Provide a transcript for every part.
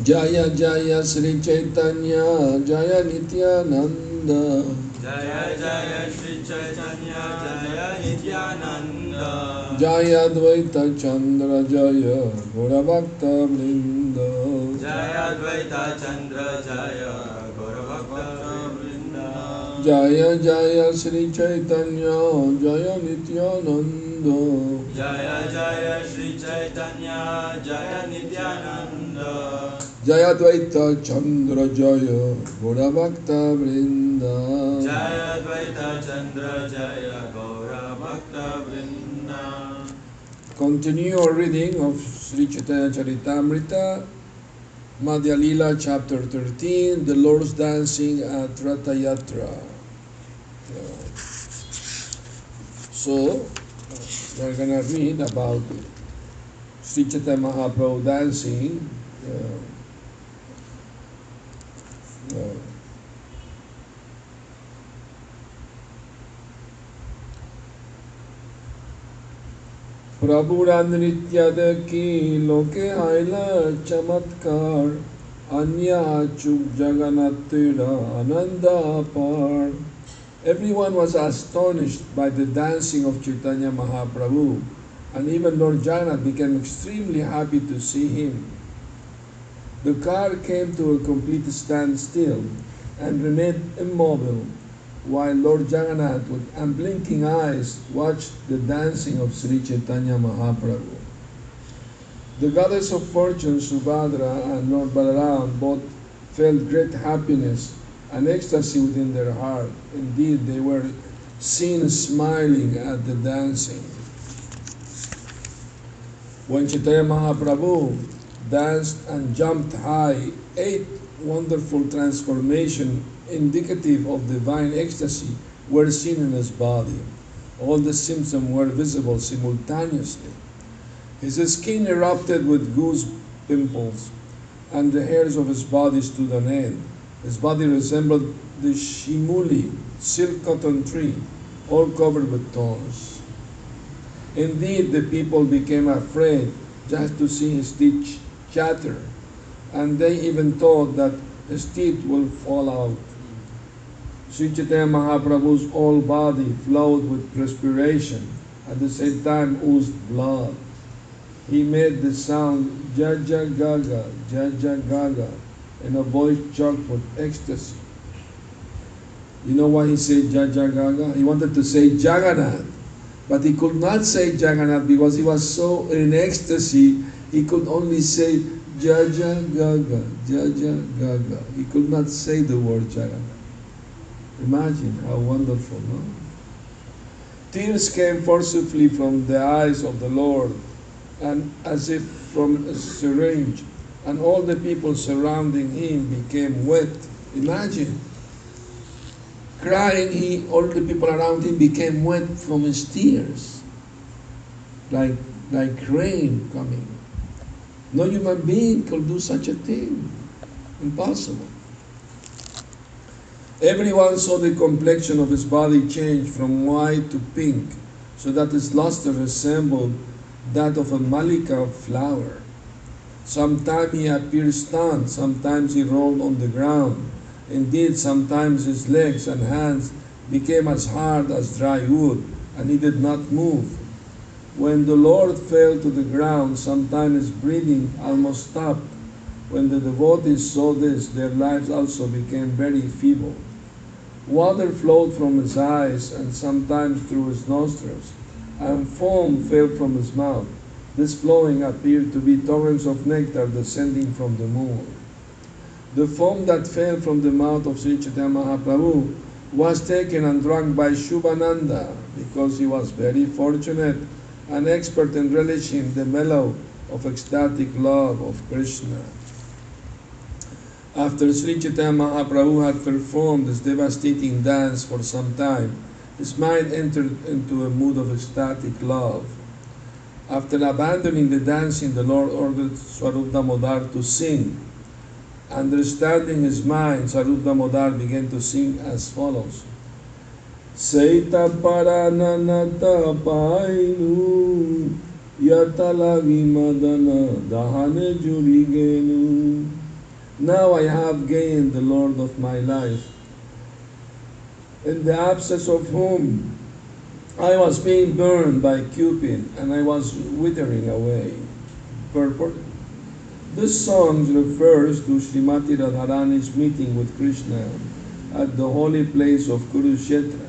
जय जय श्री चैतन्य जय नित्यानंद जय जय श्री चैतन्य जय नित्यानंद जय द्वैत चंद्र जय गुणभक्त वृंद। जय द्वैत चंद्र जय। জয় জয় শ্রী চৈতন্য Jaya নিত্যানন্দ জয় জয় শ্রী চৈতন্য Jaya নিত্যানন্দ জয় দ্বৈত চন্দ্র জয় গৌরভক্ত বৃন্দ জয় দ্বৈত চন্দ্র জয় গৌরভক্ত বৃন্দ Continue our reading of Sri Chaitanya Charitamrita, Madhya Lila, chapter 13, The Lord's Dancing at Ratayatra. So, we're going to read about Sri Chaitanya Mahaprabhu dancing. Uh, uh, प्रभु नृत्यद की लोके आयला चमत्कार अन्य चुक जगन्नाथ आनंद अपार Everyone was astonished by the dancing of Chaitanya Mahaprabhu, and even Lord Jagannath became extremely happy to see him. The car came to a complete standstill and remained immobile while Lord Jagannath with unblinking eyes watched the dancing of Sri Chaitanya Mahaprabhu. The goddess of fortune, Subhadra, and Lord Balaram both felt great happiness and ecstasy within their heart. Indeed, they were seen smiling at the dancing. When Chaitanya Mahaprabhu danced and jumped high, eight wonderful transformations indicative of divine ecstasy were seen in his body. All the symptoms were visible simultaneously. His skin erupted with goose pimples, and the hairs of his body stood on end. His body resembled the shimuli, silk cotton tree, all covered with thorns. Indeed, the people became afraid just to see his teeth chatter, and they even thought that his teeth will fall out. Sri Mahaprabhu's whole body flowed with perspiration, at the same time oozed blood. He made the sound Jaja Gaga, Jaja Gaga, in a voice choked with ecstasy. You know why he said Jajagaga? He wanted to say Jagannath, but he could not say Jagannath because he was so in ecstasy, he could only say Jaja Gaga, He could not say the word Jagannath. Imagine how wonderful, no? Tears came forcibly from the eyes of the Lord, and as if from a syringe, and all the people surrounding him became wet. Imagine. Crying, he all the people around him became wet from his tears. Like like rain coming. No human being could do such a thing. Impossible. Everyone saw the complexion of his body change from white to pink, so that his luster resembled that of a malika flower. Sometimes he appeared stunned, sometimes he rolled on the ground. Indeed, sometimes his legs and hands became as hard as dry wood, and he did not move. When the Lord fell to the ground, sometimes his breathing almost stopped. When the devotees saw this, their lives also became very feeble. Water flowed from his eyes and sometimes through his nostrils, and foam fell from his mouth. This flowing appeared to be torrents of nectar descending from the moon. The foam that fell from the mouth of Sri Chaitanya Mahaprabhu was taken and drunk by Shubhananda because he was very fortunate and expert in relishing the mellow of ecstatic love of Krishna. After Sri Chaitanya Mahaprabhu had performed this devastating dance for some time, his mind entered into a mood of ecstatic love. After abandoning the dancing, the Lord ordered Swarup Damodar to sing. Understanding his mind, Swarup Damodar began to sing as follows. Seita parananata painu Yatalagi madana dahane jurigenu. Now I have gained the Lord of my life, in the absence of whom I was being burned by Cupid and I was withering away. Purport. This song refers to Srimati Radharani's meeting with Krishna at the holy place of Kurukshetra,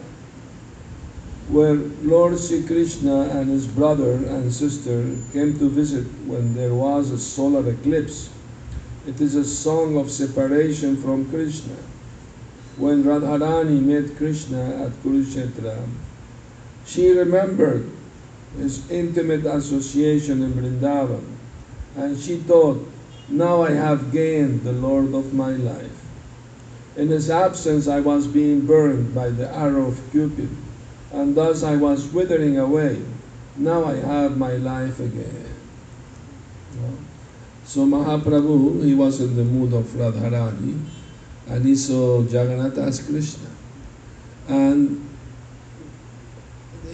where Lord Sri Krishna and his brother and sister came to visit when there was a solar eclipse. It is a song of separation from Krishna. When Radharani met Krishna at Kurukshetra, she remembered his intimate association in Vrindavan, and she thought, now I have gained the Lord of my life. In his absence, I was being burned by the arrow of Cupid, and thus I was withering away. Now I have my life again. So Mahaprabhu, he was in the mood of Radharani, and he saw Jagannath as Krishna. And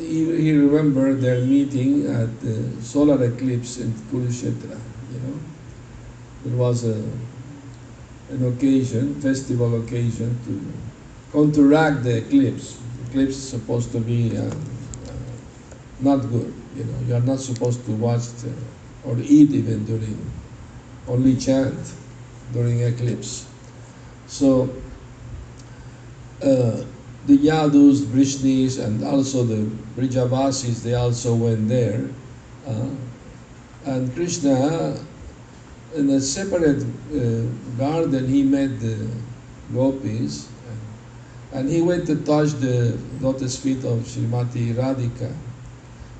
he, he remembered their meeting at the solar eclipse in Kurukshetra, you know. There was a, an occasion, festival occasion to counteract the eclipse. The eclipse is supposed to be uh, uh, not good, you know. You are not supposed to watch the, or eat even during, only chant during eclipse. So, uh, the Yadus, Vrishnis, and also the Brijavasis, they also went there. Uh, and Krishna, in a separate uh, garden, he met the gopis, and, and he went to touch the lotus feet of Srimati Radhika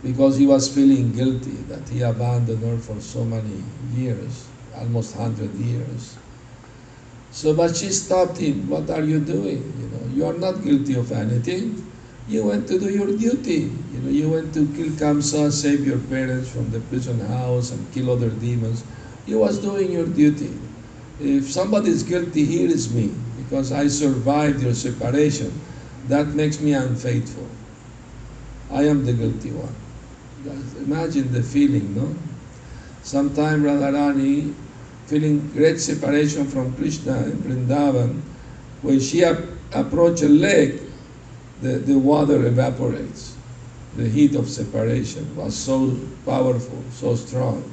because he was feeling guilty that he abandoned her for so many years, almost 100 years. So, but she stopped him. What are you doing? You know, you are not guilty of anything. You went to do your duty. You know, you went to kill Kamsa, save your parents from the prison house, and kill other demons. You was doing your duty. If somebody is guilty, here is me, because I survived your separation. That makes me unfaithful. I am the guilty one. Imagine the feeling, no? Sometime Radharani feeling great separation from Krishna in Vrindavan, when she ap- approached a lake, the, the water evaporates. The heat of separation was so powerful, so strong,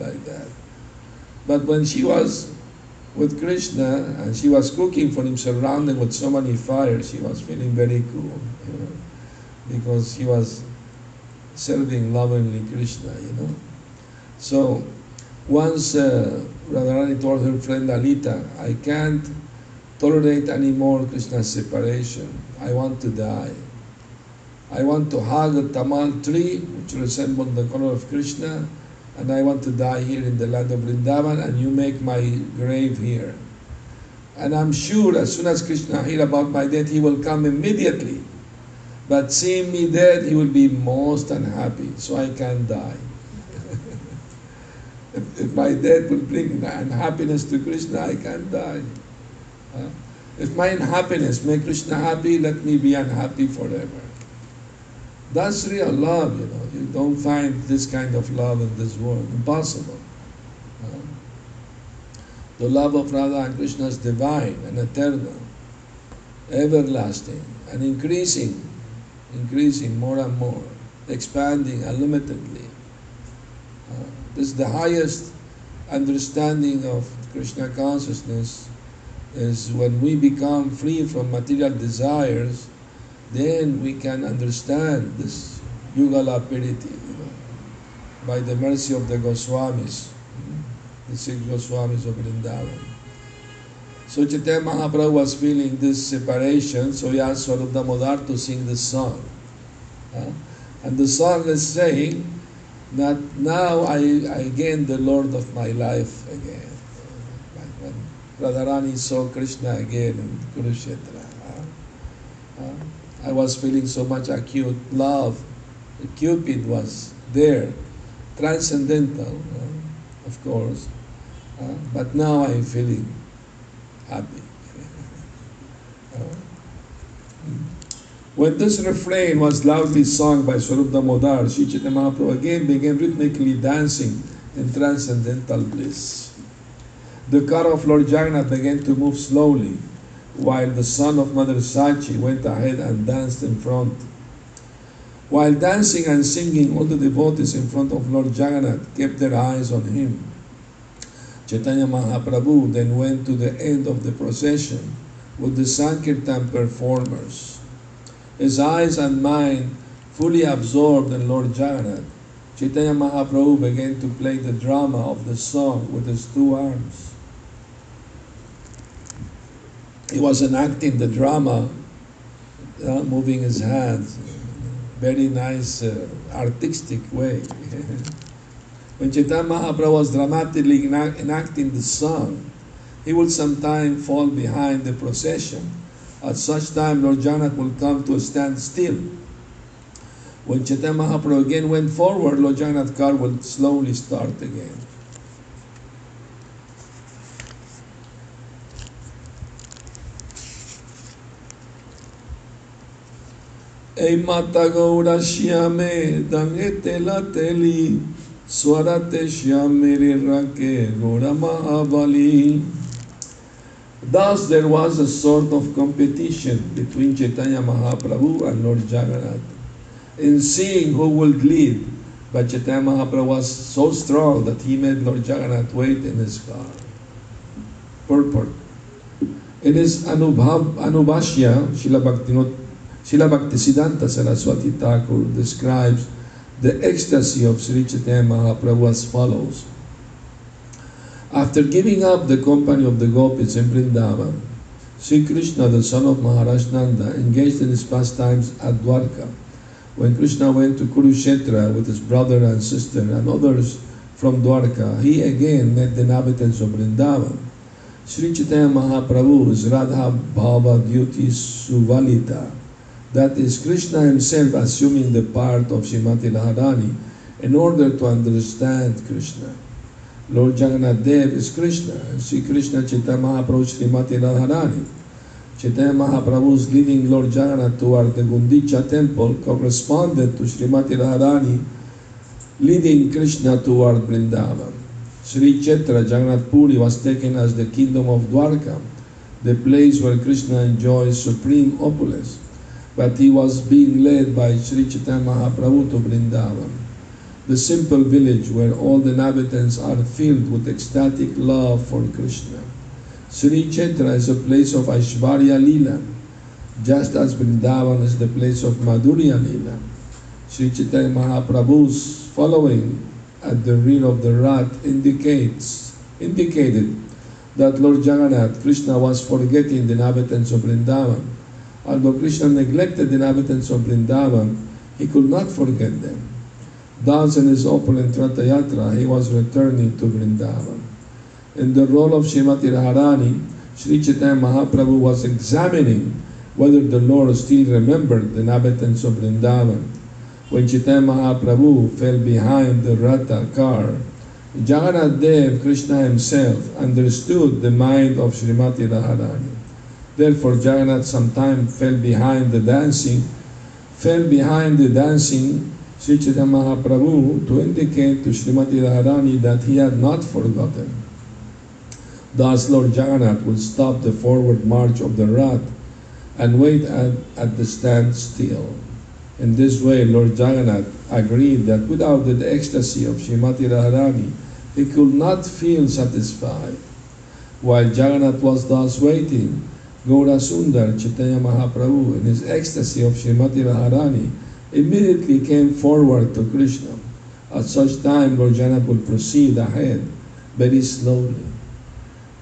like that. But when she was with Krishna and she was cooking for him, surrounded with so many fires, she was feeling very cool, you know, because she was serving lovingly Krishna, you know. So once uh, Radharani told her friend Lalita, I can't tolerate any more Krishna's separation. I want to die. I want to hug a tamal tree which resembles the color of Krishna, and I want to die here in the land of Vrindavan, and you make my grave here. And I'm sure as soon as Krishna hear about my death, he will come immediately. But seeing me dead, he will be most unhappy, so I can die. If, if my death will bring unhappiness to Krishna, I can't die. Uh, if my unhappiness make Krishna happy, let me be unhappy forever. That's real love, you know. You don't find this kind of love in this world. Impossible. Uh, the love of Radha and Krishna is divine and eternal, everlasting, and increasing, increasing more and more, expanding unlimitedly. This is the highest understanding of Krishna consciousness is when we become free from material desires, then we can understand this Yugala Piriti, you know, by the mercy of the Goswamis, the six Goswamis of Vrindavan. So Chaitanya Mahaprabhu was feeling this separation, so he asked Swarup Damodar to sing this song. Uh, and the song is saying that now I, I gain the Lord of my life again. Like when Radharani saw Krishna again in Kurukshetra. Uh, uh, I was feeling so much acute love. Cupid was there, transcendental, of course. But now I'm feeling happy. Uh, When this refrain was loudly sung by Swarup Damodar, Sri Chaitanya Mahaprabhu again began rhythmically dancing in transcendental bliss. The car of Lord Jagannath began to move slowly, while the son of Mother Sachi went ahead and danced in front. While dancing and singing, all the devotees in front of Lord Jagannath kept their eyes on him. Chaitanya Mahaprabhu then went to the end of the procession with the Sankirtan performers. His eyes and mind fully absorbed in Lord Jagannath, Chaitanya Mahaprabhu began to play the drama of the song with his two arms. He was enacting the drama, uh, moving his hands, very nice, uh, artistic way. when Chaitanya Mahaprabhu was dramatically enacting the song, he would sometimes fall behind the procession. At such time, Lord Jagannath will come to a standstill. When Chaitanya Mahaprabhu again went forward, Lord Jagannath's car would slowly start again. Ei mata gaura shiame dangete la teli swarate shiame rake gaura mahabali. Thus there was a sort of competition between Chaitanya Mahaprabhu and Lord Jagannath in seeing who would lead. But Chaitanya Mahaprabhu was so strong that he made Lord Jagannath wait in his car. Purport. In his Anubhav, Anubhashya, Srila Bhaktisiddhanta Saraswati Thakur describes the ecstasy of Sri Chaitanya Mahaprabhu as follows. After giving up the company of the gopis in Vrindavan, Sri Krishna, the son of Maharaj Nanda, engaged in his pastimes at Dwarka. When Krishna went to Kurukshetra with his brother and sister and others from Dwarka, he again met the inhabitants of Vrindavan. Sri Chaitanya Mahaprabhu is Radha Bhava Dyuti Suvalita, that is Krishna himself assuming the part of Srimati Radharani in order to understand Krishna. Lord Jagannath Dev is Krishna, Sri Krishna Chaitanya Mahaprabhu Srimati Radharani. Chaitanya Mahaprabhu's leading Lord Jagannath toward the Gundicha temple corresponded to Srimati Radharani leading Krishna toward Vrindavan. Sri Kshetra Jagannath Puri was taken as the kingdom of Dwarka, the place where Krishna enjoys supreme opulence but he was being led by Sri Chaitanya Mahaprabhu to Vrindavan, the simple village where all the inhabitants are filled with ecstatic love for Krishna. Sri Kshetra is a place of Aishwarya Lila, just as Vrindavan is the place of Madhurya Lila. Sri Chaitanya Mahaprabhu's following at the rear of the Rath indicates indicated that Lord Jagannath, Krishna was forgetting the inhabitants of Vrindavan Although Krishna neglected the inhabitants of Vrindavan, he could not forget them. Thus, in his opulent Ratha Yatra, he was returning to Vrindavan. In the role of Srimati Radharani, Sri Chaitanya Mahaprabhu was examining whether the Lord still remembered the inhabitants of Vrindavan. When Chaitanya Mahaprabhu fell behind the Ratha car, Jagannath Dev, Krishna himself, understood the mind of Srimati Radharani. Therefore, Jagannath sometimes fell behind the dancing, fell behind the dancing Sri Chaitanya Mahaprabhu to indicate to Srimati Radharani that he had not forgotten. Thus, Lord Jagannath would stop the forward march of the Rath and wait at, at the standstill. In this way, Lord Jagannath agreed that without the ecstasy of Srimati Radharani, he could not feel satisfied. While Jagannath was thus waiting, Gaura Sundar, Chaitanya Mahaprabhu, in his ecstasy of Srimati Radharani, immediately came forward to Krishna. At such time, Lord Jagannath would proceed ahead very slowly.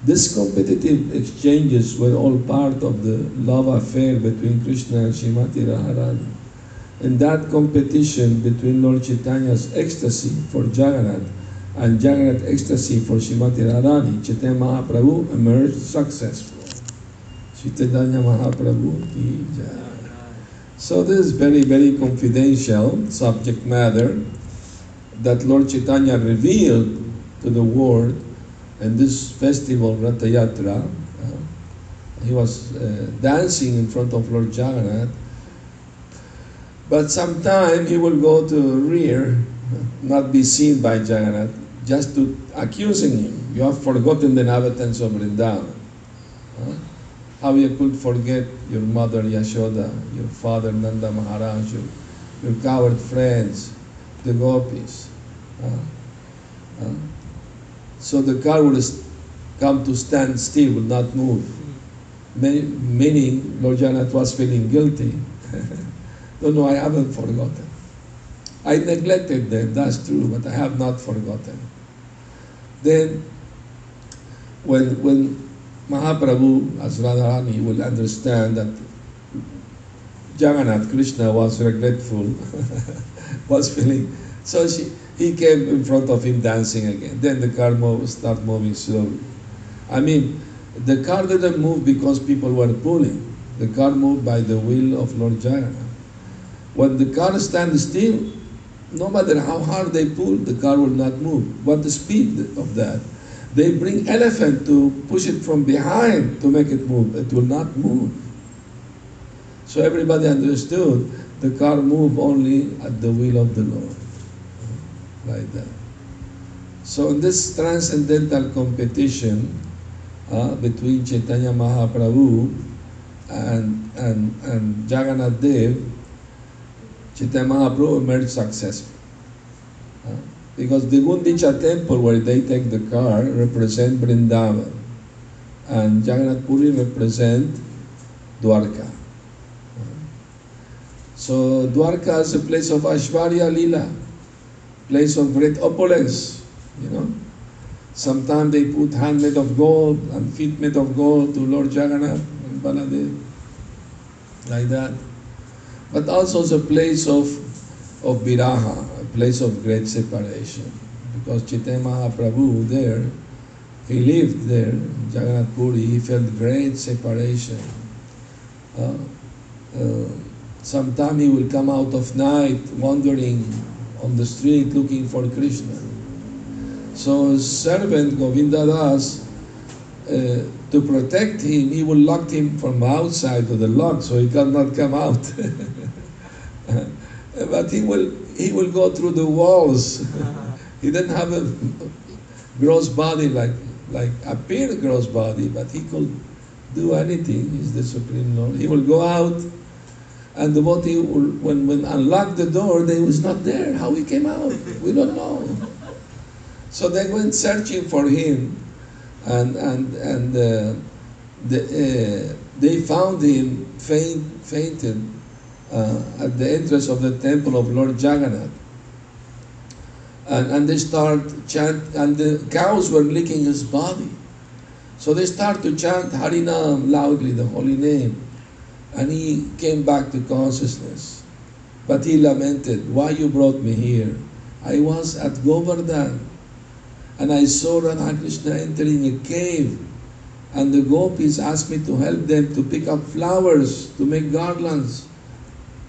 These competitive exchanges were all part of the love affair between Krishna and Srimati Radharani. In that competition between Lord Chaitanya's ecstasy for Jagannath and Jagannath's ecstasy for Srimati Radharani, Chaitanya Mahaprabhu emerged successful. Chaitanya Mahaprabhu ki. So this is very, very confidential subject matter that Lord Chaitanya revealed to the world in this festival Ratha Yatra. Uh, he was uh, dancing in front of Lord Jagannath But sometime he will go to rear, not be seen by Jagannath, just to accusing him. You have forgotten the inhabitants of Vrindavan. Huh? How you could forget your mother Yashoda, your father Nanda Maharaj, your, your cowherd friends, the gopis. Huh? Huh? So the car would come to stand still, would not move. Hmm. Many, meaning Lord Jagannath was feeling guilty. no, no, I haven't forgotten. I neglected them, that's true, but I have not forgotten. Then, when, when Mahaprabhu, as Radharani, will understand that Jagannath, Krishna, was regretful, was feeling, so she, he came in front of him dancing again. Then the car move, start moving slowly. I mean, the car didn't move because people were pulling. The car moved by the will of Lord Jagannath. When the car stands still, no matter how hard they pull, the car will not move. What the speed of that? They bring elephant to push it from behind to make it move. It will not move. So everybody understood the car move only at the will of the Lord. Like that. So in this transcendental competition uh, between Chaitanya Mahaprabhu and, and, and Jagannath Dev, Chaitanya Mahaprabhu emerged successful. Uh, because the Gundicha temple where they take the car represent Vrindavan and Jagannath Puri represent Dwarka. So Dwarka is a place of Ashwarya Lila, place of great opulence, you know. Sometimes they put hand made of gold and feet made of gold to Lord Jagannath and Baladev, like that. But also a place of, of viraha, a place of great separation. Because Chaitanya Mahaprabhu there, he lived there, in Jagannath Puri, he felt great separation. Uh, uh, Sometime he will come out of night wandering on the street looking for Krishna. So servant Govinda Das, uh, to protect him, he will lock him from outside to the lock so he cannot come out. but he will he will go through the walls. he didn't have a gross body like like appear gross body, but he could do anything. He's the supreme Lord. He will go out and the devotee, will, when, when unlocked the door, they was not there. How he came out, we don't know. So they went searching for him, and and and uh, the, uh, they found him faint, fainted uh, at the entrance of the temple of Lord Jagannath. And, and they start chant, and the cows were licking his body. So they start to chant Harinam loudly, the holy name and he came back to consciousness. But he lamented, Why you brought me here? I was at Govardhan and I saw Radha Krishna entering a cave and the gopis asked me to help them to pick up flowers to make garlands.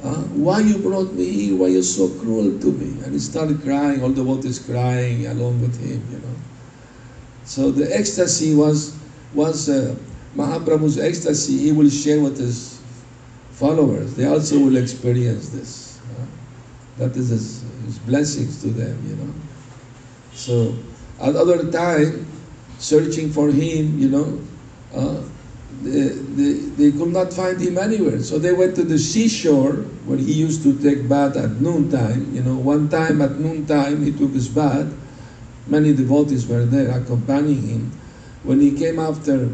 Uh, why you brought me here? Why you so cruel to me? And he started crying, all the devotees crying along with him, you know. So the ecstasy was was uh, Mahaprabhu's ecstasy. He will share with his followers, they also will experience this. Uh, that is his, his, blessings to them, you know. So, at other time, searching for him, you know, uh, they, could not find him anywhere. So they went to the seashore where he used to take bath at noontime. You know, one time at noontime he took his bath. Many devotees were there accompanying him. When he came after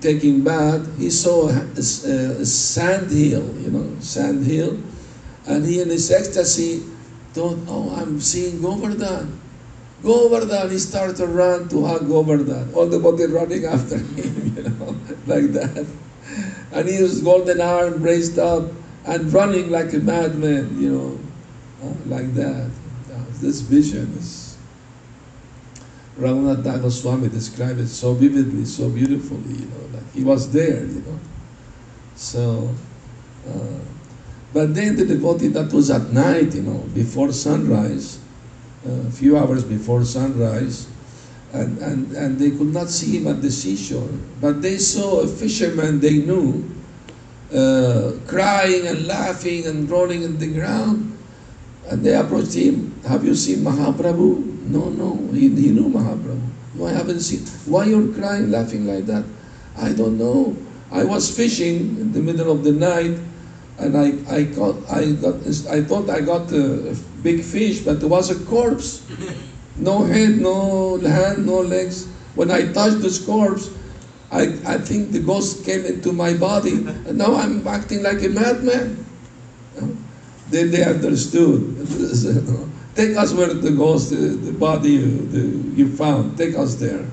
taking bath, he saw a, a, a, sand hill, you know, sand hill, and he in his ecstasy thought, oh, I'm seeing Govardhan. Govardhan, he started to run to hug Govardhan. All the body running after him, you know, like that. And he was golden arm raised up and running like a madman, you know, like that. This vision is Raghunath Goswami described it so vividly, so beautifully, you know, like he was there, you know. So, uh, but then the devotee, that was at night, you know, before sunrise, a uh, few hours before sunrise, and, and, and they could not see him at the seashore. But they saw a fisherman they knew, uh, crying and laughing and rolling in the ground. And they approached him, Have you seen Mahaprabhu? No, no, he, he knew Mahaprabhu. No, I haven't seen. Why you're crying, laughing like that? I don't know. I was fishing in the middle of the night and I, I got I got I thought I got a big fish, but it was a corpse. No head, no hand, no legs. When I touched this corpse, I, I think the ghost came into my body, and now I'm acting like a madman. Then they understood. Take us where the ghost, the, the body uh, the, you found, take us there.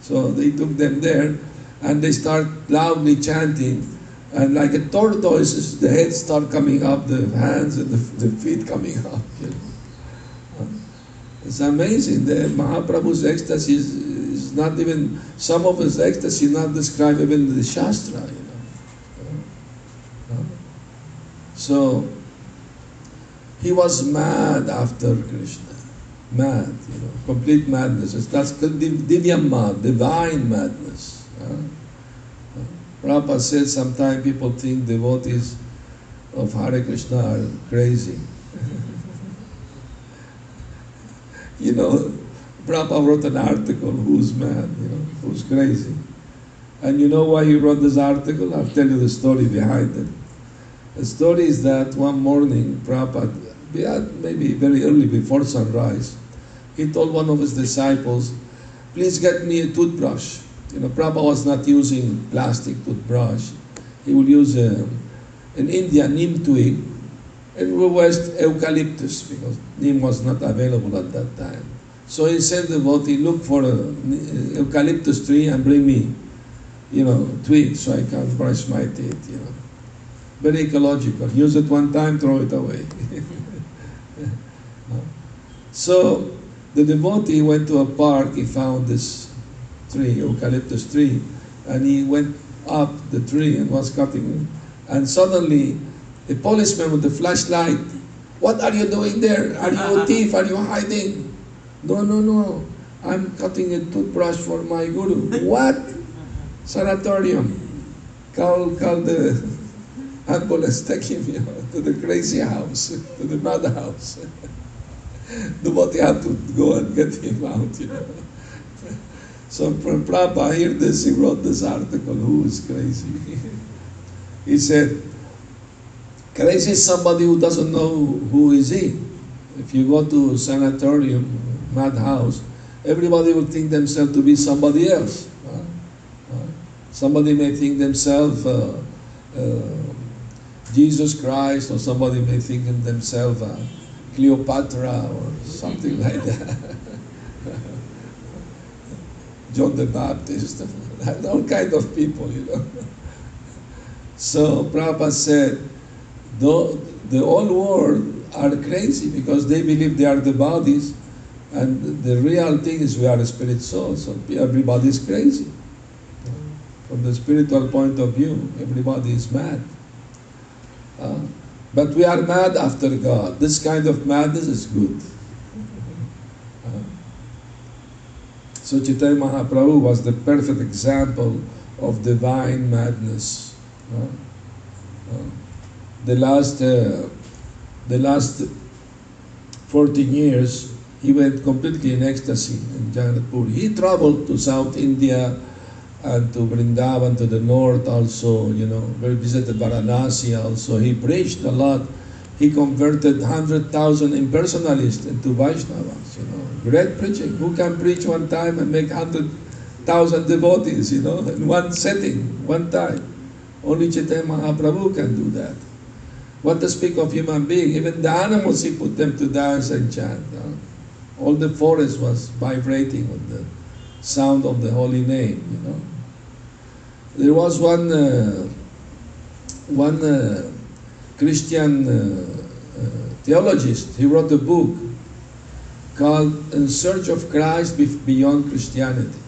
So they took them there, and they start loudly chanting, and like a tortoise, the head start coming up, the hands and the, the feet coming up. You know. It's amazing. The Mahaprabhu's ecstasy is, is not even, some of his ecstasy not described even in the Shastra, you know. So, he was mad after Krishna. Mad, you know, complete madness. That's called divya mad, divine madness. Prabhupada said sometimes people think devotees of Hare Krishna are crazy. You know, Prabhupada wrote an article, who's mad, you know, who's crazy. And you know why he wrote this article? I'll tell you the story behind it. The story is that one morning, Prabhupada, maybe very early before sunrise, he told one of his disciples, please get me a toothbrush. You know, Prabhupada was not using plastic toothbrush. He would use um, a, in India neem twig, and we eucalyptus because neem was not available at that time. So he sent the devotee, look for an uh, eucalyptus tree and bring me, you know, twig so I can brush my teeth, you know. Very ecological. Use it one time, throw it away. so the devotee went to a park, he found this tree, eucalyptus tree, and he went up the tree and was cutting it. And suddenly, a policeman with the flashlight, what are you doing there? Are you a thief? Are you hiding? No, no, no. I'm cutting a toothbrush for my guru. what? Sanatorium. Call, call the ambulance, take him you know, to the crazy house, to the mad house. Nobody had to go and get him out, you know. So from Prabhupada heard this, he wrote this article, who is crazy? he said, crazy is somebody who doesn't know who is he. If you go to sanatorium, madhouse, everybody will think themselves to be somebody else. Uh, uh, somebody may think themselves uh, Jesus Christ, or somebody may think themselves Cleopatra or something like that. John the Baptist, all kind of people, you know. So Prabhupada said, the, the whole world are crazy because they believe they are the bodies, and the real thing is we are spirit soul, so everybody is crazy. From the spiritual point of view, everybody is mad. Uh, but we are mad after God. This kind of madness is good. So Chaitanya Mahaprabhu was the perfect example of divine madness. Uh, uh, the last, uh, the last 14 years, he went completely in ecstasy in Jagannath He traveled to South India and to Vrindavan to the north also, you know, visited Varanasi also. He preached a lot. He converted 100,000 impersonalists into Vaishnavas, you know. Great preaching. Who can preach one time and make 100,000 devotees, you know, in one setting, one time? Only Chaitanya Mahaprabhu can do that. What to speak of human being? Even the animals, he put them to dance and chant. All the forest was vibrating with the sound of the holy name, you know. There was one, uh, one uh, Christian uh, uh theologist, he wrote a book called In Search of Christ Beyond Christianity.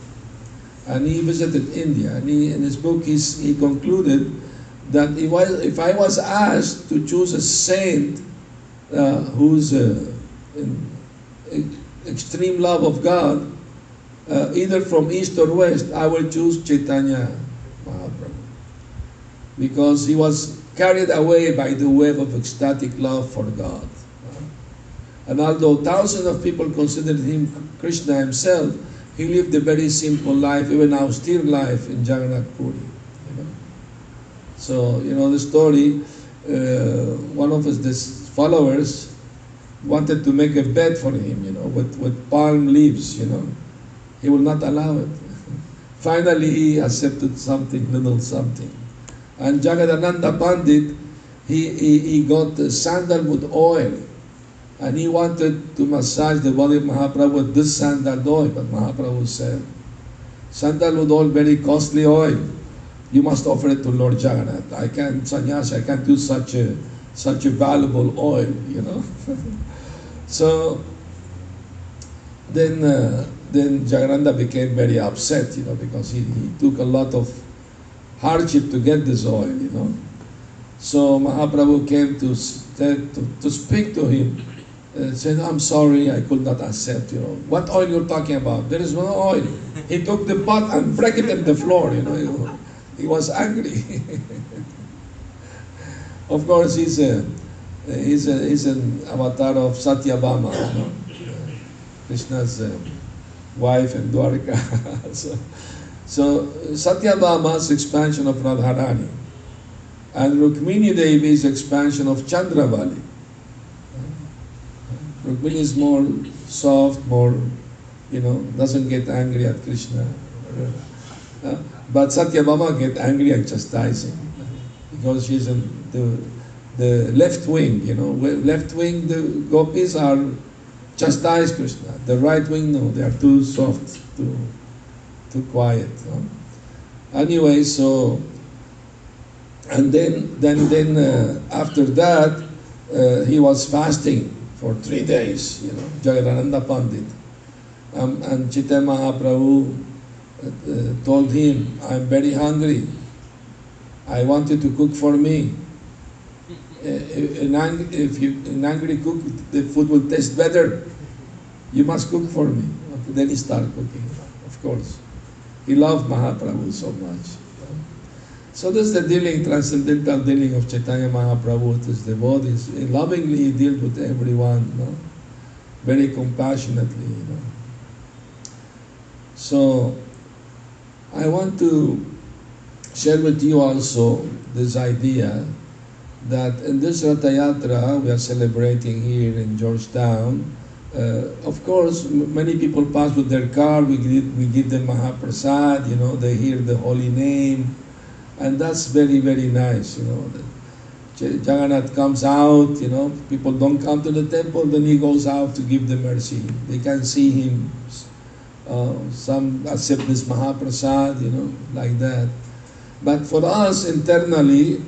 And he visited India. And he, in his book, he concluded that if I, if I was asked to choose a saint uh, who's uh, extreme love of God, uh, either from east or west, I will choose Chaitanya Mahaprabhu. because he was carried away by the wave of ecstatic love for God. And although thousands of people considered him Krishna himself, he lived a very simple life, even austere life in Jagannath Puri. So, you know the story, uh, one of his followers wanted to make a bed for him, you know, with, with palm leaves, you know. He will not allow it. Finally, he accepted something, little something. And Jagadananda Pandit, he, he, he got sandalwood oil and he wanted to massage the body of Mahaprabhu with this sandalwood oil, but Mahaprabhu said, sandalwood oil, very costly oil. You must offer it to Lord Jagadananda. I can't, sannyasi, I can't use such a, such a valuable oil, you know. so, then, uh, then Jagannath became very upset, you know, because he, he took a lot of hardship to get this oil, you know. So Mahaprabhu came to, to, to speak to him uh, said, I'm sorry, I could not accept, you know. What oil you're talking about? There is no oil. He took the pot and break it on the floor, you know. He was angry. of course, he's a, he's, a, he's an avatar of Satyabhama, you know. Krishna's uh, wife and Dwarka. so, so Satyabhama's expansion of Radharani and Rukmini Devi's expansion of Chandravali. Rukmini is more soft, more, you know, doesn't get angry at Krishna. Uh, but Satyabhama get angry and chastising because she's in the, the left wing, you know. Left wing, the gopis are chastise Krishna. The right wing, no, they are too soft, too, too quiet. Anyway, so, and then, then, then uh, after that, uh, he was fasting for three days, you know, Jagadananda Pandit. Um, and Chaitanya Mahaprabhu told him, I'm very hungry. I want you to cook for me. Uh, an ang- if you an angry cook, the food will taste better. You must cook for me. Then he started cooking, of course. He loved Mahaprabhu so much. So this is the dealing, transcendental dealing of Chaitanya Mahaprabhu with his devotees. Lovingly he dealt with everyone, very compassionately. You know? So I want to share with you also this idea that in this Ratha Yatra we are celebrating here in Georgetown, uh, of course, m- many people pass with their car, we give, we give them Mahaprasad, you know, they hear the holy name, and that's very, very nice, you know. Jagannath comes out, you know, people don't come to the temple, then he goes out to give the mercy. They can see him. Uh, some accept this Mahaprasad, you know, like that. But for us internally,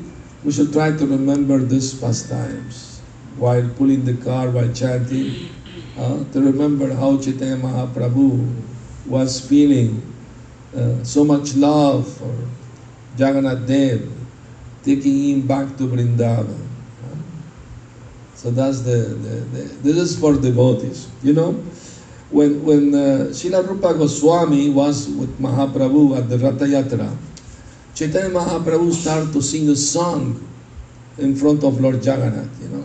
we should try to remember these pastimes while pulling the car, while chanting, uh, to remember how Chaitanya Mahaprabhu was feeling uh, so much love for Jagannath Dev, taking him back to Vrindavan. So that's the, the, the, this is for devotees. You know, when when uh, Rupa Goswami was with Mahaprabhu at the Ratha Yatra, Chaitanya Mahaprabhu started to sing a song in front of Lord Jagannath, you know.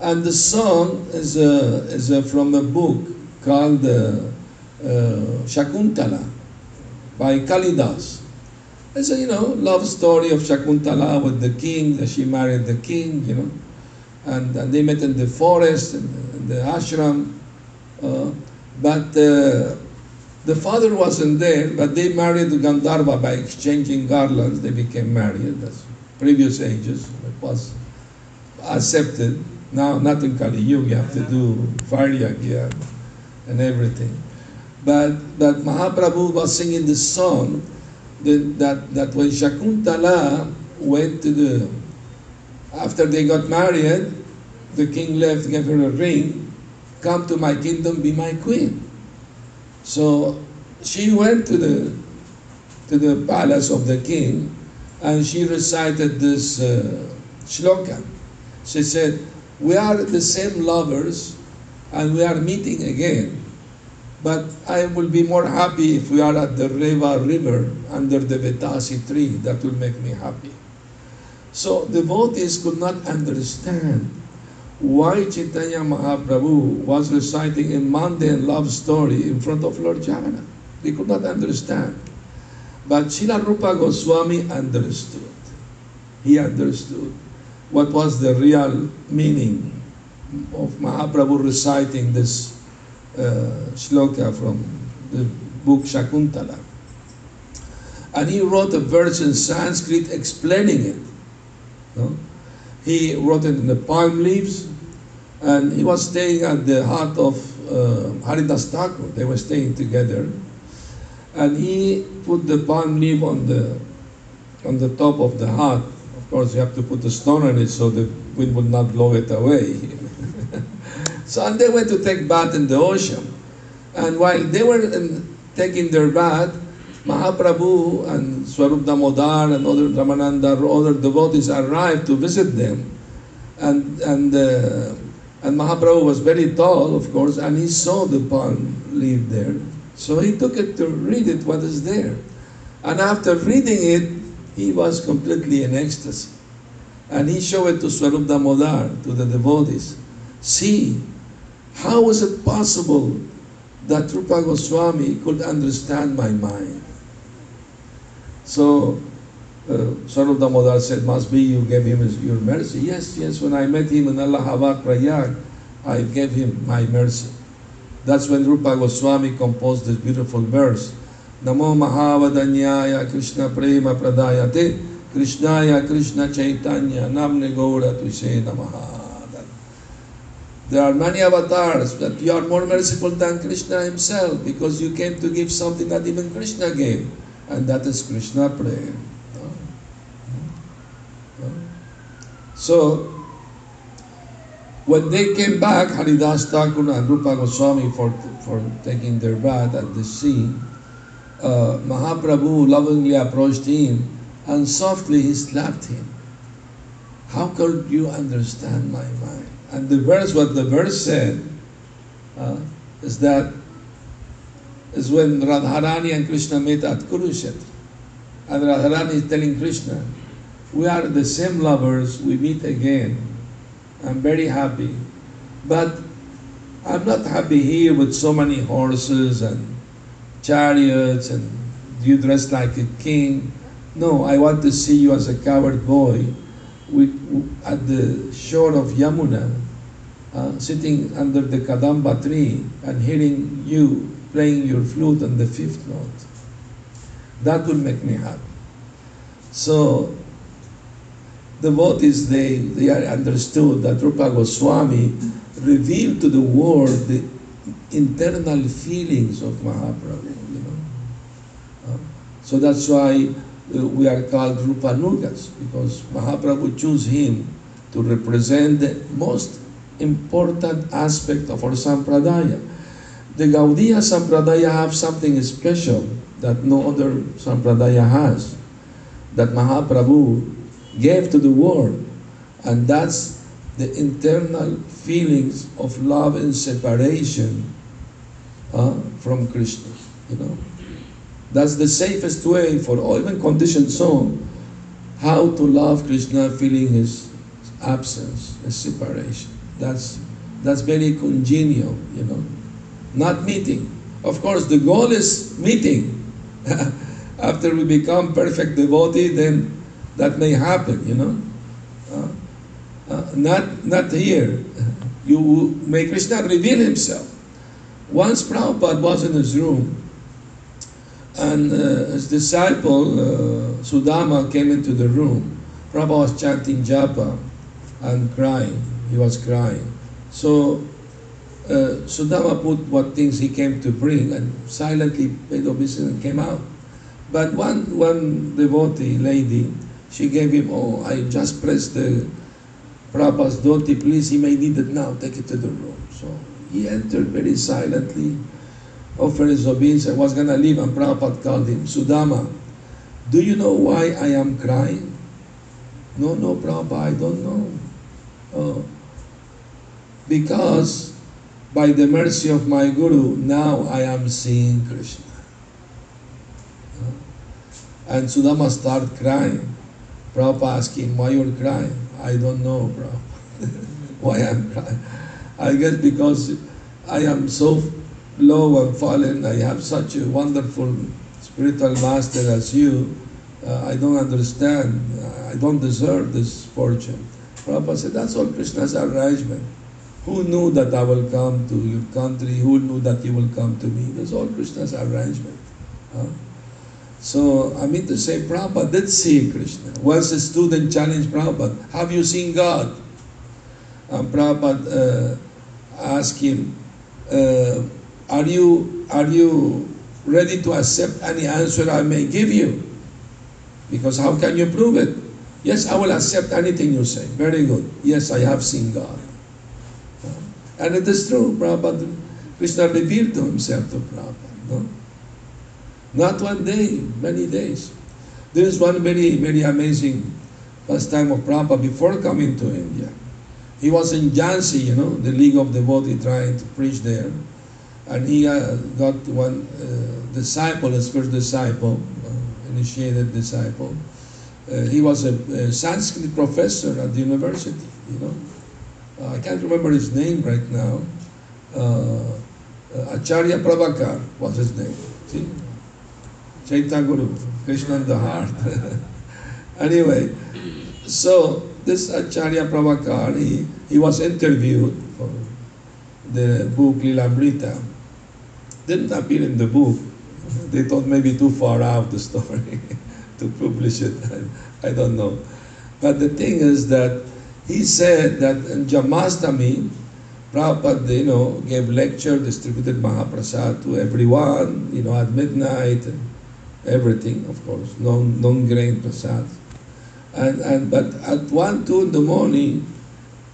And the song is, uh, is uh, from a book called uh, uh, Shakuntala by Kalidas. It's a, you know, love story of Shakuntala with the king, that she married the king, you know. And, and they met in the forest, in in the ashram. But uh, the father wasn't there, but they married Gandharva by exchanging garlands. They became married. That's previous ages. It was accepted. Now, not in Kali Yuga, you have to do Varyagya and everything. But, but Mahaprabhu was singing this song that, that, that when Shakuntala went to the, after they got married, the king left, gave her a ring, come to my kingdom, be my queen. So she went to the, to the palace of the king and she recited this uh, shloka. She said, we are the same lovers and we are meeting again. But I will be more happy if we are at the Reva River under the Vetasi tree. That will make me happy. So devotees could not understand why Chaitanya Mahaprabhu was reciting a mundane love story in front of Lord Jagannath. They could not understand. But Srila Rupa Goswami understood. He understood what was the real meaning of Mahaprabhu reciting this uh, shloka from the book Shakuntala. And he wrote a verse in Sanskrit explaining it. No? He wrote it in the palm leaves, and he was staying at the hut of uh, Haridas Thakur. They were staying together, and he put the palm leaf on the on the top of the hut. Of course, you have to put a stone on it so the wind would not blow it away. so, and they went to take bath in the ocean, and while they were in, taking their bath, Mahaprabhu and Swarup Damodar and other Ramananda, other devotees arrived to visit them. And, and, uh, and Mahaprabhu was very tall, of course, and he saw the palm leaf there. So he took it to read it, what is there. And after reading it, he was completely in ecstasy. And he showed it to Swarup Damodar, to the devotees. See, how is it possible that Rupa Goswami could understand my mind? So uh, Swarup Damodar said, must be you gave him his, your mercy. Yes, yes, when I met him in Allahabad Prayag, I gave him my mercy. That's when Rupa Goswami composed this beautiful verse. Namo Mahavadanyaya Krishna Prema Pradayate Krishnaya Krishna Chaitanya Namne Gaura Tushe Namaha. There are many avatars, but you are more merciful than Krishna himself because you came to give something that even Krishna gave and that is Krishna prema. So, when they came back, Haridas Thakur and Rupa Goswami for, for taking their bath at the sea, uh, Mahaprabhu lovingly approached him and softly he slapped him. How could you understand my mind? And the verse, what the verse said, uh, is that is when Radharani and Krishna meet at Kurukshetra. And Radharani is telling Krishna, we are the same lovers, we meet again. I'm very happy. But I'm not happy here with so many horses and chariots and you dress like a king. No, I want to see you as a cowherd boy we, at the shore of Yamuna, uh, sitting under the Kadamba tree and hearing you playing your flute on the fifth note. That will make me happy. So, the devotees, they, they understood that Rupa Goswami revealed to the world the internal feelings of Mahaprabhu, you know. Uh, so that's why uh, we are called Rupa Nugas, because Mahaprabhu chose him to represent the most important aspect of our sampradaya the Gaudiya Sampradaya have something special that no other Sampradaya has, that Mahaprabhu gave to the world, and that's the internal feelings of love and separation uh, from Krishna. You know, that's the safest way for all, even conditioned soul, how to love Krishna, feeling his absence, his separation. That's that's very congenial, you know not meeting. Of course, the goal is meeting. After we become perfect devotee, then that may happen, you know. Uh, uh, not, not here. You may Krishna reveal himself. Once Prabhupada was in his room, and uh, his disciple uh, Sudama came into the room. Prabhupada was chanting japa and crying. He was crying. So uh, Sudama put what things he came to bring and silently paid obeisance and came out. But one, one devotee lady, she gave him, oh, I just pressed the Prabhupada's dhoti, please, he may need it now, take it to the room. So he entered very silently, offered his obeisance, was going to leave, and Prabhupada called him, Sudama, do you know why I am crying? No, no, Prabhupada, I don't know. Oh, because by the mercy of my Guru, now I am seeing Krishna. And Sudama started crying. Prabhupada him, why you're crying? I don't know, Prabhupada. why I'm crying? I guess because I am so low and fallen, I have such a wonderful spiritual master as you, uh, I don't understand. I don't deserve this fortune. Prabhupada said, that's all Krishna's arrangement. Who knew that I will come to your country? Who knew that you will come to me? That's all Krishna's arrangement. Huh? So, I mean to say, Prabhupada did see Krishna. Once a student challenged Prabhupada, have you seen God? And Prabhupada uh, asked him, uh, are, you, are you ready to accept any answer I may give you? Because how can you prove it? Yes, I will accept anything you say. Very good. Yes, I have seen God. And it is true, Prabhupada, Krishna revealed to himself to Prabhupada. No? Not one day, many days. There is one very, very amazing pastime of Prabhupada before coming to India. He was in Jhansi, you know, the League of Devotees trying to preach there. And he uh, got one uh, disciple, his first disciple, uh, initiated disciple. Uh, he was a, a, Sanskrit professor at the university, you know. Uh, I can't remember his name right now. Uh, Acharya Prabhakar was his name. See? Chaitya Guru, Krishna in the heart. anyway, so this Acharya Prabhakar, he, he was interviewed for the book Lilamrita. Didn't appear in the book. They thought maybe too far out the story to publish it. I, I don't know. But the thing is that he said that in Janmashtami, Prabhupada, you know, gave lecture, distributed Mahaprasad to everyone, you know, at midnight, and everything, of course, non, non-grain prasad. And, and, but at 1, 2 in the morning,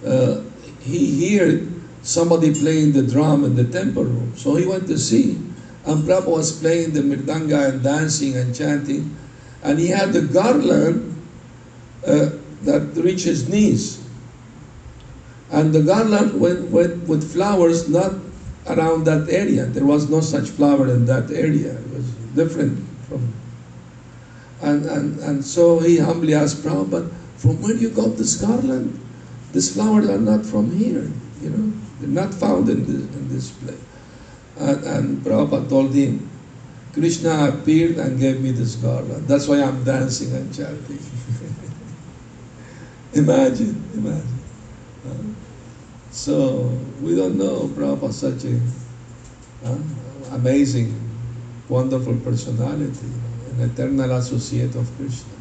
uh, he heard somebody playing the drum in the temple room. So he went to see. And Prabhupada was playing the mridanga and dancing and chanting. And he had the garland uh, that reached his knees. And the garland went, went with flowers not around that area. There was no such flower in that area. It was different from. And, and, and so he humbly asked Prabhupada, from where you got this garland? These flowers are not from here, you know. They're not found in this, in this place. And, and Prabhupada told him, Krishna appeared and gave me this garland. That's why I'm dancing and chanting. imagine, imagine. So we don't know Prabhupada such a amazing, wonderful personality, an eternal associate of Krishna.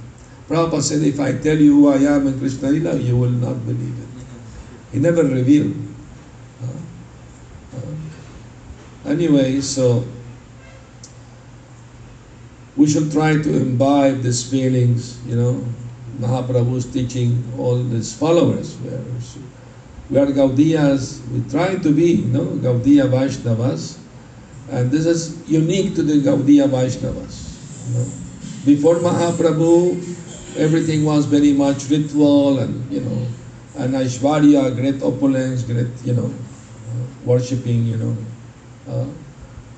Prabhupada said, if I tell you who I am in Krishna Lila, you will not believe it. He never revealed. Anyway, so we should try to imbibe these feelings, you know. Mahaprabhu's teaching all his followers. We are, we are Gaudiyas, we try to be, you know, Gaudiya Vaishnavas. And this is unique to the Gaudiya Vaishnavas. You know. Before Mahaprabhu, everything was very much ritual and, you know, and Aishwarya, great opulence, great, you know, uh, worshipping, you know. Uh,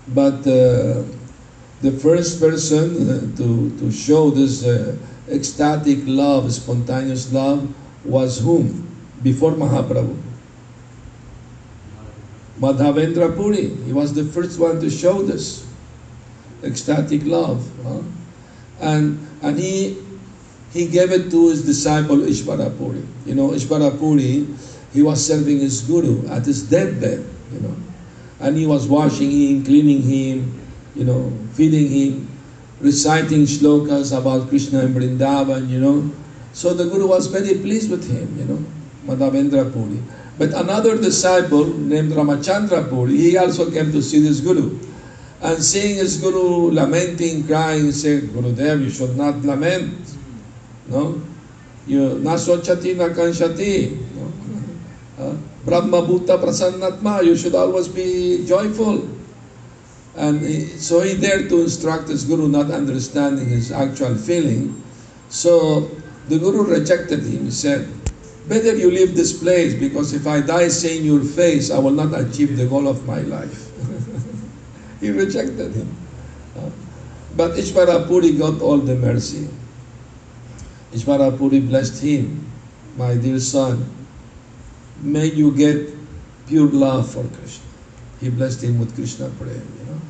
but uh, the first person uh, to, to show this uh, ecstatic love, spontaneous love, was whom? Before Mahaprabhu. Madhavendra Puri. He was the first one to show this ecstatic love. Huh? And, and he, he gave it to his disciple Ishvara Puri. You know, Ishvara Puri, he was serving his guru at his deathbed, you know. And he was washing him, cleaning him, you know, feeding him, reciting shlokas about Krishna and Vrindavan, you know. So the Guru was very pleased with him, you know, Madhavendra Puri. But another disciple named Ramachandra Puri, he also came to see this Guru. And seeing his Guru lamenting, crying, he said, Gurudev, you should not lament. No? You, na sochati na kanshati. No? Uh, Brahma Bhuta Prasannatma, you should always be joyful. And he, so he dared to instruct his guru, not understanding his actual feeling. So the guru rejected him. He said, Better you leave this place because if I die seeing your face, I will not achieve the goal of my life. he rejected him. But Ishvara Puri got all the mercy. Ishvara Puri blessed him, my dear son, may you get pure love for Krishna. He blessed him with Krishna Prem, you know.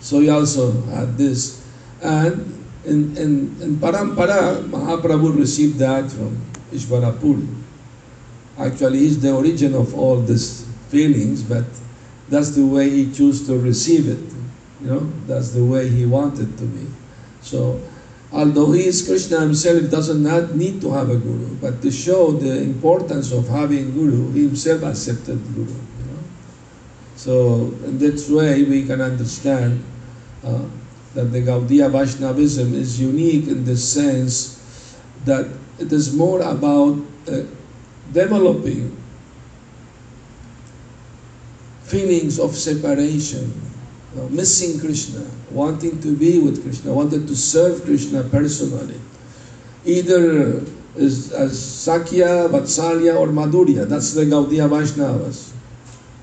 So he also had this. And in, in, in Parampara, Mahaprabhu received that from Ishvara Puri. Actually, he's the origin of all these feelings, but that's the way he chose to receive it. You know, that's the way he wanted to be. So, although he is Krishna himself, doesn't not need to have a guru, but to show the importance of having guru, he himself accepted guru. You know, so in that way we can understand uh, that the Gaudiya Vaishnavism is unique in the sense that it is more about uh, developing feelings of separation, you know, missing Krishna, wanting to be with Krishna, wanting to serve Krishna personally. Either as, as Sakhya, Vatsalya, or Madhurya. That's the Gaudiya Vaishnavas.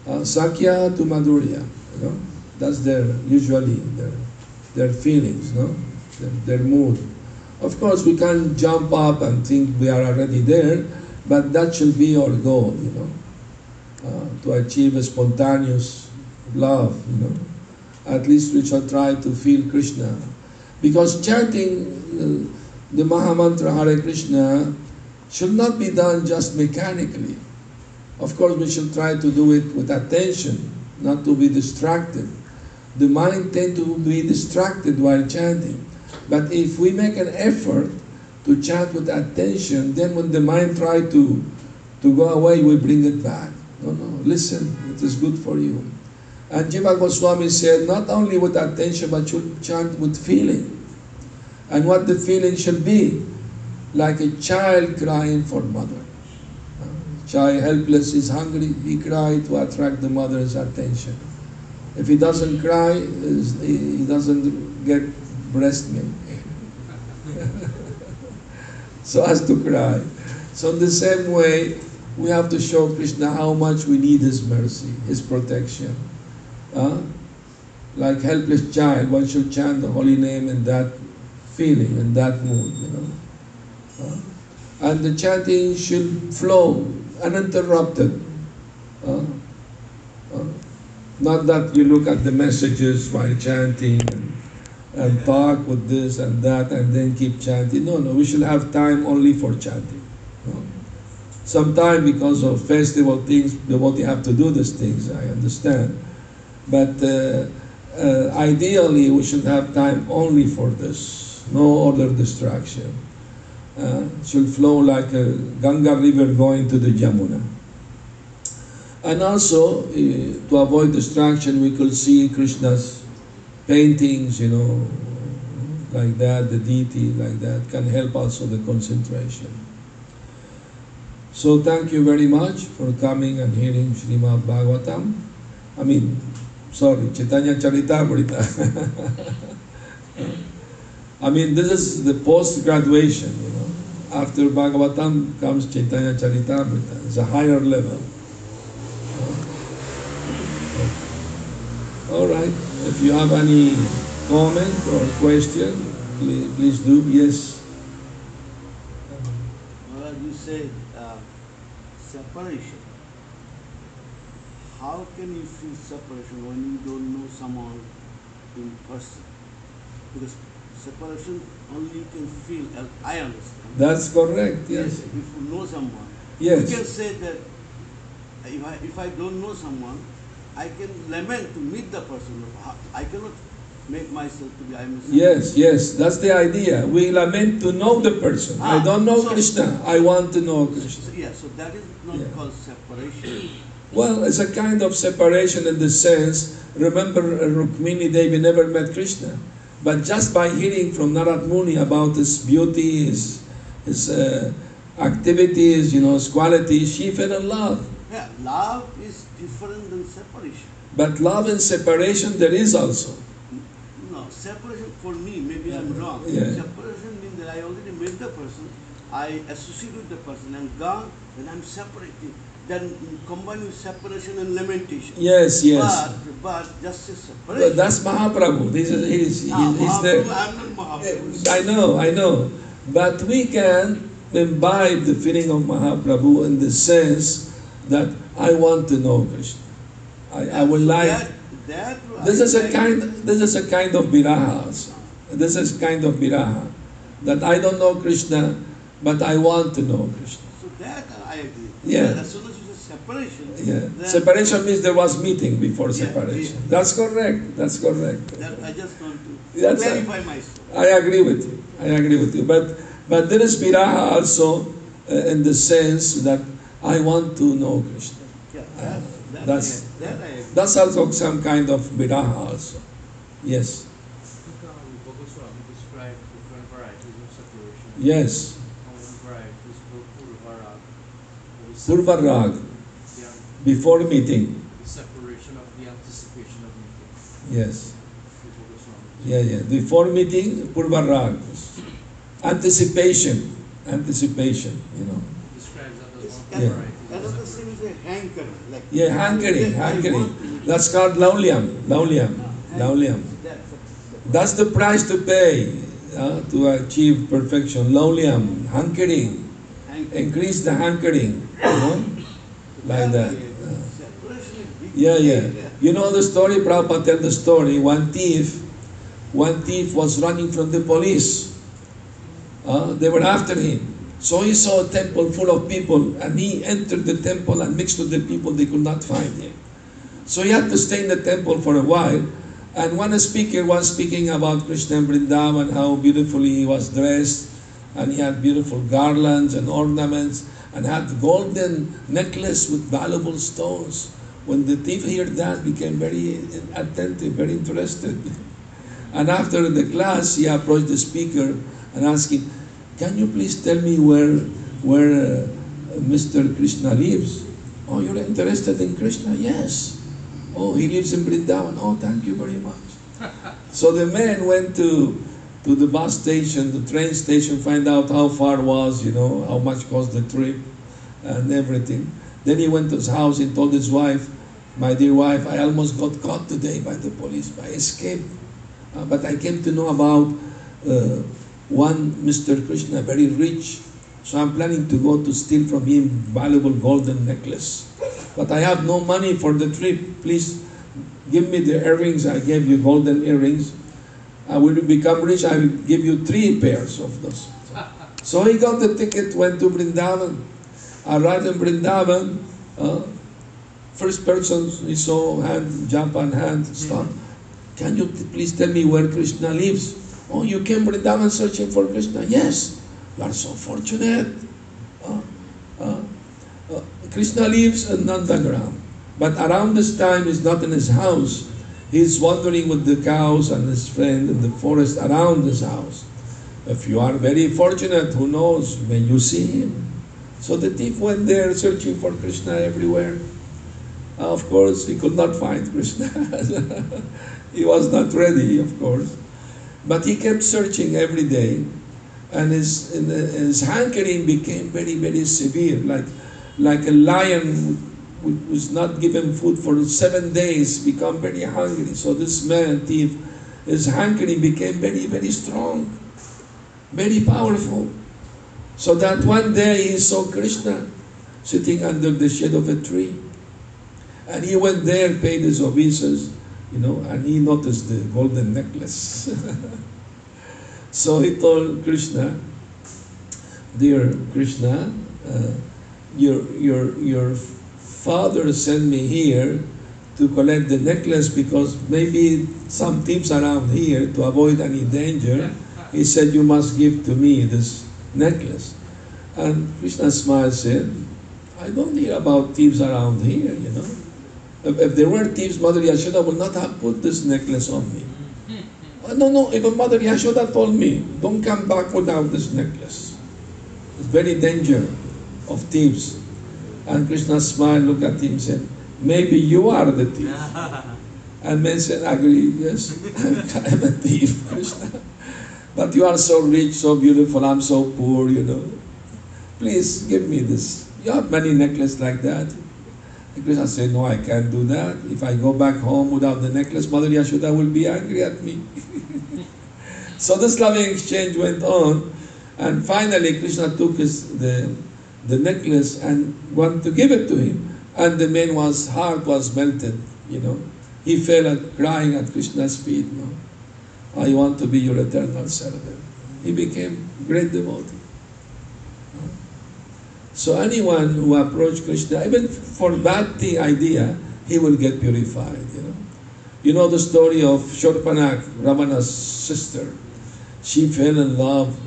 Uh, Sakhya to Madhurya. You know? That's their usually their, their feelings, no? Their, their mood. Of course, we can't jump up and think we are already there, but that should be our goal, you know, uh, to achieve a spontaneous love, you know. At least we shall try to feel Krishna. Because chanting uh, the Mahamantra Hare Krishna should not be done just mechanically. Of course, we should try to do it with attention, not to be distracted. The mind tends to be distracted while chanting. But if we make an effort to chant with attention, then when the mind tries to, to go away, we bring it back. No, no, listen, it is good for you. And Jiva Goswami said, not only with attention, but chant with feeling. And what the feeling should be, like a child crying for mother. Child helpless is hungry, he cry to attract the mother's attention. If he doesn't cry, he doesn't get breast milk. so as to cry. So in the same way, we have to show Krishna how much we need His mercy, His protection. Uh, like helpless child, one should chant the holy name in that feeling, in that mood, you know. Uh, and the chanting should flow uninterrupted. Uh, uh, not that you look at the messages while chanting and, talk with this and that and then keep chanting. No, no, we should have time only for chanting. No? Sometimes because of festival things, devotee have to do these things, I understand. But uh, uh, ideally, we should have time only for this, no other distraction. Uh, should flow like a Ganga river going to the Jamuna. And also, uh, to avoid distraction, we could see Krishna's paintings, you know, like that, the deity, like that, can help also the concentration. So thank you very much for coming and hearing Srimad Bhagavatam. I mean, sorry, Chaitanya Charitamrita. I mean, this is the post-graduation, you know. After Bhagavatam comes Chaitanya Charitamrita. It's a higher level. All right. If you have any comment or question, please, please do. Yes. Well, you said uh, separation. How can you feel separation when you don't know someone in person? Because separation only you can feel, as I understand. That's correct. Yes. If you know someone. Yes. You can say that if I, if I don't know someone, I can lament to meet the person. I cannot make myself to be, I am Yes, yes, that's the idea. We lament to know the person. I Ah, don't know so- Krishna. I want to know Krishna. So, yeah, so that is not Yeah. called separation. Well, it's a kind of separation in the sense, remember uh, Rukmini Devi never met Krishna. But just by hearing from Narad Muni about his beauty, his, his uh, activities, you know, his qualities, she fell in love. Yeah, love is different than separation. But love and separation there is also. No, separation for me, maybe I'm wrong. Yeah. Separation means that I already met the person, I associate with the person and gone, then I'm separated. Then combine with separation and lamentation. Yes, yes. But, but just a But that's Mahaprabhu. This is, he's, Ah, he's, he's Mahaprabhu, the, I'm not Mahaprabhu. I know, I know. But we can imbibe the feeling of Mahaprabhu in the sense that I want to know Krishna. I, I would like. That, that This is a kind. This is a kind of viraha. This is kind of viraha that I don't know Krishna, but I want to know Krishna. So that I agree. Yeah. As soon as you say separation, Yeah. Separation means there was meeting before Yeah, separation. yeah. That's correct. That's correct. that I just want to That's a- clarify myself. I agree with you. I agree with you. But but there is viraha also uh, in the sense that I want to know Krishna. Yeah, that, that, That's- I, that I. That's also some kind of viraha also. Yes. Rupa Goswami described different varieties of separation. Yes. One variety is called Purvarag. Purva rag. Yeah, Before meeting. the separation of the anticipation of meeting. Yes. Yeah, yeah. Before meeting, Purva rag. Anticipation. Anticipation, you know. Describes that It's as one Yeah. variety. of Another separation. thing is a hankering. Like, Yeah, hankering, hankering. That's called laulyam. Laulyam. Laulyam. That's the price to pay uh, to achieve perfection. Laulyam, hankering. Increase the hankering, you know, like that. I agree. Separation is big Yeah, yeah. You know the story, Prabhupada tell the story. One thief, one thief was running from the police. Uh, they were after him. So he saw a temple full of people and he entered the temple and mixed with the people. They could not find him. So he had to stay in the temple for a while. And one speaker was speaking about Krishna and Vrindavan, and how beautifully he was dressed, and he had beautiful garlands and ornaments, and had golden necklace with valuable stones. When the thief heard that, became very attentive, very interested. And after the class, he approached the speaker and asked him, "Can you please tell me where where uh, Mr. Krishna lives?" "Oh, you're interested in Krishna?" "Yes." "Oh, he lives in Vrindavan." "Oh, thank you very much." So the man went to to the bus station, the train station, find out how far was, you know, how much cost the trip, and everything. Then he went to his house and told his wife, "My dear wife, I almost got caught today by the police. I escaped, uh, but I came to know about uh, one Mr. Krishna, very rich. So I'm planning to go to steal from him valuable golden necklace. But I have no money for the trip. Please give me the earrings. I gave you golden earrings. I will become rich. I will give you three pairs of those. So he got the ticket, went to Brindavan. Arrived in Brindavan. Uh, first person he saw hand, jump on hand, stop. Can you please tell me where Krishna lives? Oh, you came Vrindavan searching for Krishna? Yes. You are so fortunate. Uh, uh, uh, Krishna lives in Nandagram. But around this time, he's not in his house. He's wandering with the cows and his friend in the forest around his house. If you are very fortunate, who knows, may you see him. So the thief went there searching for Krishna everywhere. Of course, he could not find Krishna. he was not ready, of course. But he kept searching every day, and his, and his hankering became very, very severe, like, like a lion who was not given food for seven days, become very hungry. So this man, thief, his hankering became very, very strong, very powerful. So that one day he saw Krishna sitting under the shade of a tree. And he went there, paid his obeisance, you know, and he noticed the golden necklace. so he told Krishna, Dear Krishna, uh, your, your, your father sent me here to collect the necklace because maybe some thieves around here to avoid any danger. He said, You must give to me this necklace. And Krishna smiled and said, I don't hear about thieves around here, you know. If, there were thieves, Mother Yashoda would not have put this necklace on me. Oh, no, no, even Mother Yashoda told me, don't come back without this necklace. It's very danger of thieves. And Krishna smiled, looked at him, said, maybe you are the thief. And man said, I agree, yes, I'm a thief, Krishna. But you are so rich, so beautiful, I'm so poor, you know. Please give me this. You have many necklaces like that. Krishna said, No, I can't do that. If I go back home without the necklace, Mother Yashoda will be angry at me. so this loving exchange went on, And finally, Krishna took his, the, the necklace and wanted to give it to him. And the man was heart was melted, you know. He fell at, crying at Krishna's feet. No? I want to be your eternal servant. He became great devotee. So anyone who approach Krishna, even for that the idea, he will get purified. You know, you know the story of Shorpanak, Ravana's sister. She fell in love,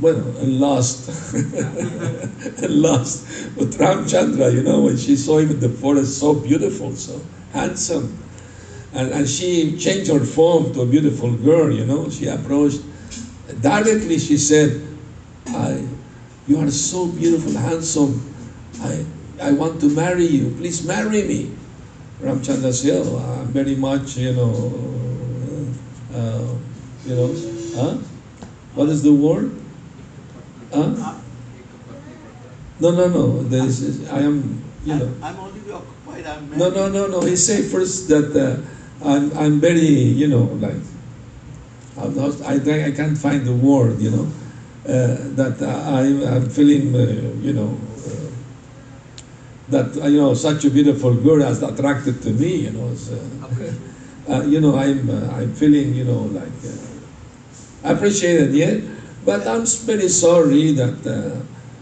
well, and lost, and lost with Ramchandra. You know, when she saw him in the forest, so beautiful, so handsome, and and she changed her form to a beautiful girl. You know, she approached directly. She said, "I." You are so beautiful, handsome. I, I want to marry you. Please marry me. Ramchandra said, oh, I'm very much, you know, uh, you know, huh? What is the word? Huh? No, no, no. This is, I am, you know. I'm, I'm occupied. I'm married. No, no, no, no. He say first that uh, I'm, I'm very, you know, like, I'm not, I, I can't find the word, you know. Uh, that I, I'm feeling, uh, you know, uh, that you know such a beautiful girl has attracted to me. You know, so, uh, you know, I'm I'm feeling, you know, like appreciated, yeah. But I'm very sorry that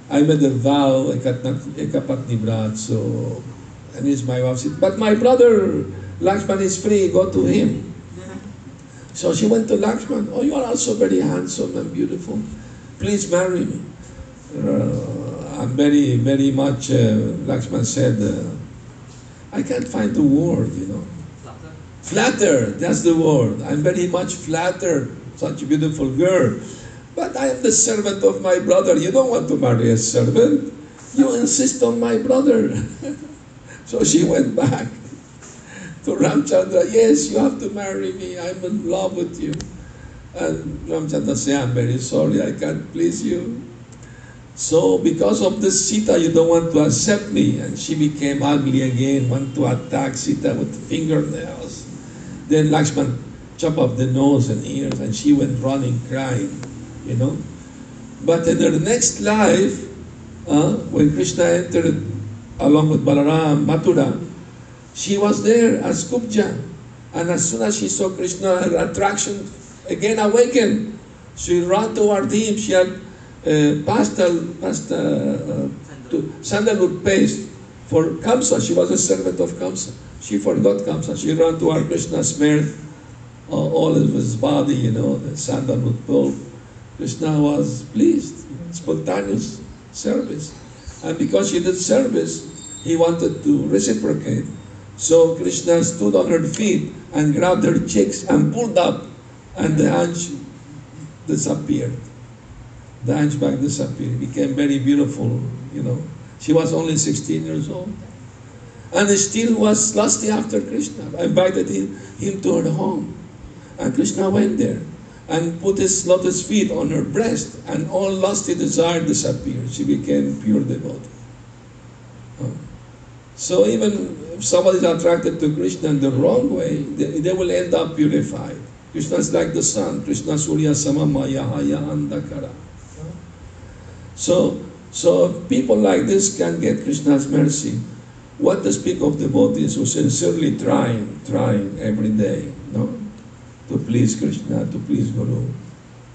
I made a vow, ikapat ni brat, so and he's my wife. But my brother Lakshman is free. Go to him. So she went to Lakshman. Oh, you are also very handsome and beautiful please marry me. Uh, I'm very, very much, uh, Lakshman said, uh, I can't find the word, you know. Flatter. Flatter, that's the word. I'm very much flattered, such a beautiful girl. But I am the servant of my brother. You don't want to marry a servant. You insist on my brother. so she went back to Ramchandra. Yes, you have to marry me. I'm in love with you. And Ramchandra said, I'm very sorry, I can't please you. So because of this Sita, you don't want to accept me. And she became ugly again, want to attack Sita with fingernails. Then Lakshman chopped off the nose and ears, and she went running, crying, you know. But in her next life, uh, when Krishna entered along with Balaram, Mathura, she was there as Kubja. And as soon as she saw Krishna, her attraction again awakened. She ran toward him. She had uh, pastel, pastel, uh, to sandalwood paste for Kamsa. She was a servant of Kamsa. She forgot Kamsa. She ran toward Krishna, smeared uh, all of his body, you know, the sandalwood pulp. Krishna was pleased, spontaneous service. And because she did service, he wanted to reciprocate. So Krishna stood on her feet and grabbed her cheeks and pulled up and the hunch disappeared. The hunchback disappeared. Became very beautiful, you know. She was only 16 years old. And still was lusty after Krishna. I invited him, him to her home. And Krishna went there and put his lotus feet on her breast, and all lusty desire disappeared. She became pure devotee. So even if somebody is attracted to Krishna in the wrong way, they, they will end up purified. Krishna is like the sun. Krishna Surya Samama Yahaya Andakara. So, so people like this can get Krishna's mercy. What to speak of devotees who sincerely trying, trying every day, no? To please Krishna, to please Guru,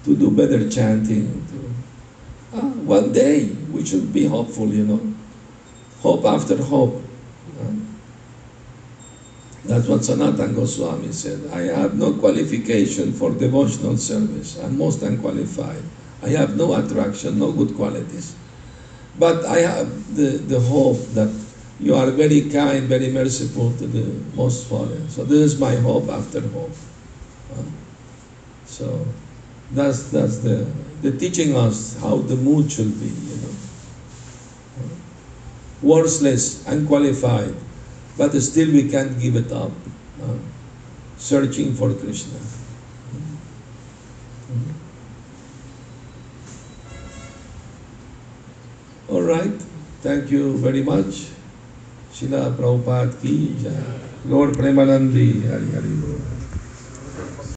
to do better chanting. To, ah, one day we should be hopeful, you know. Hope after hope. That's what Sanatan Goswami said. I have no qualification for devotional service. I'm most unqualified. I have no attraction, no good qualities. But I have the, the hope that you are very kind, very merciful to the most fallen. So this is my hope after hope. So that's that's the the teaching us how the mood should be, you know. Worthless, unqualified, but still we can't give it up. Uh, searching for Krishna. Mm-hmm. All right. Thank you very much. Srila Prabhupada ki Lord Premanandi Hari Hari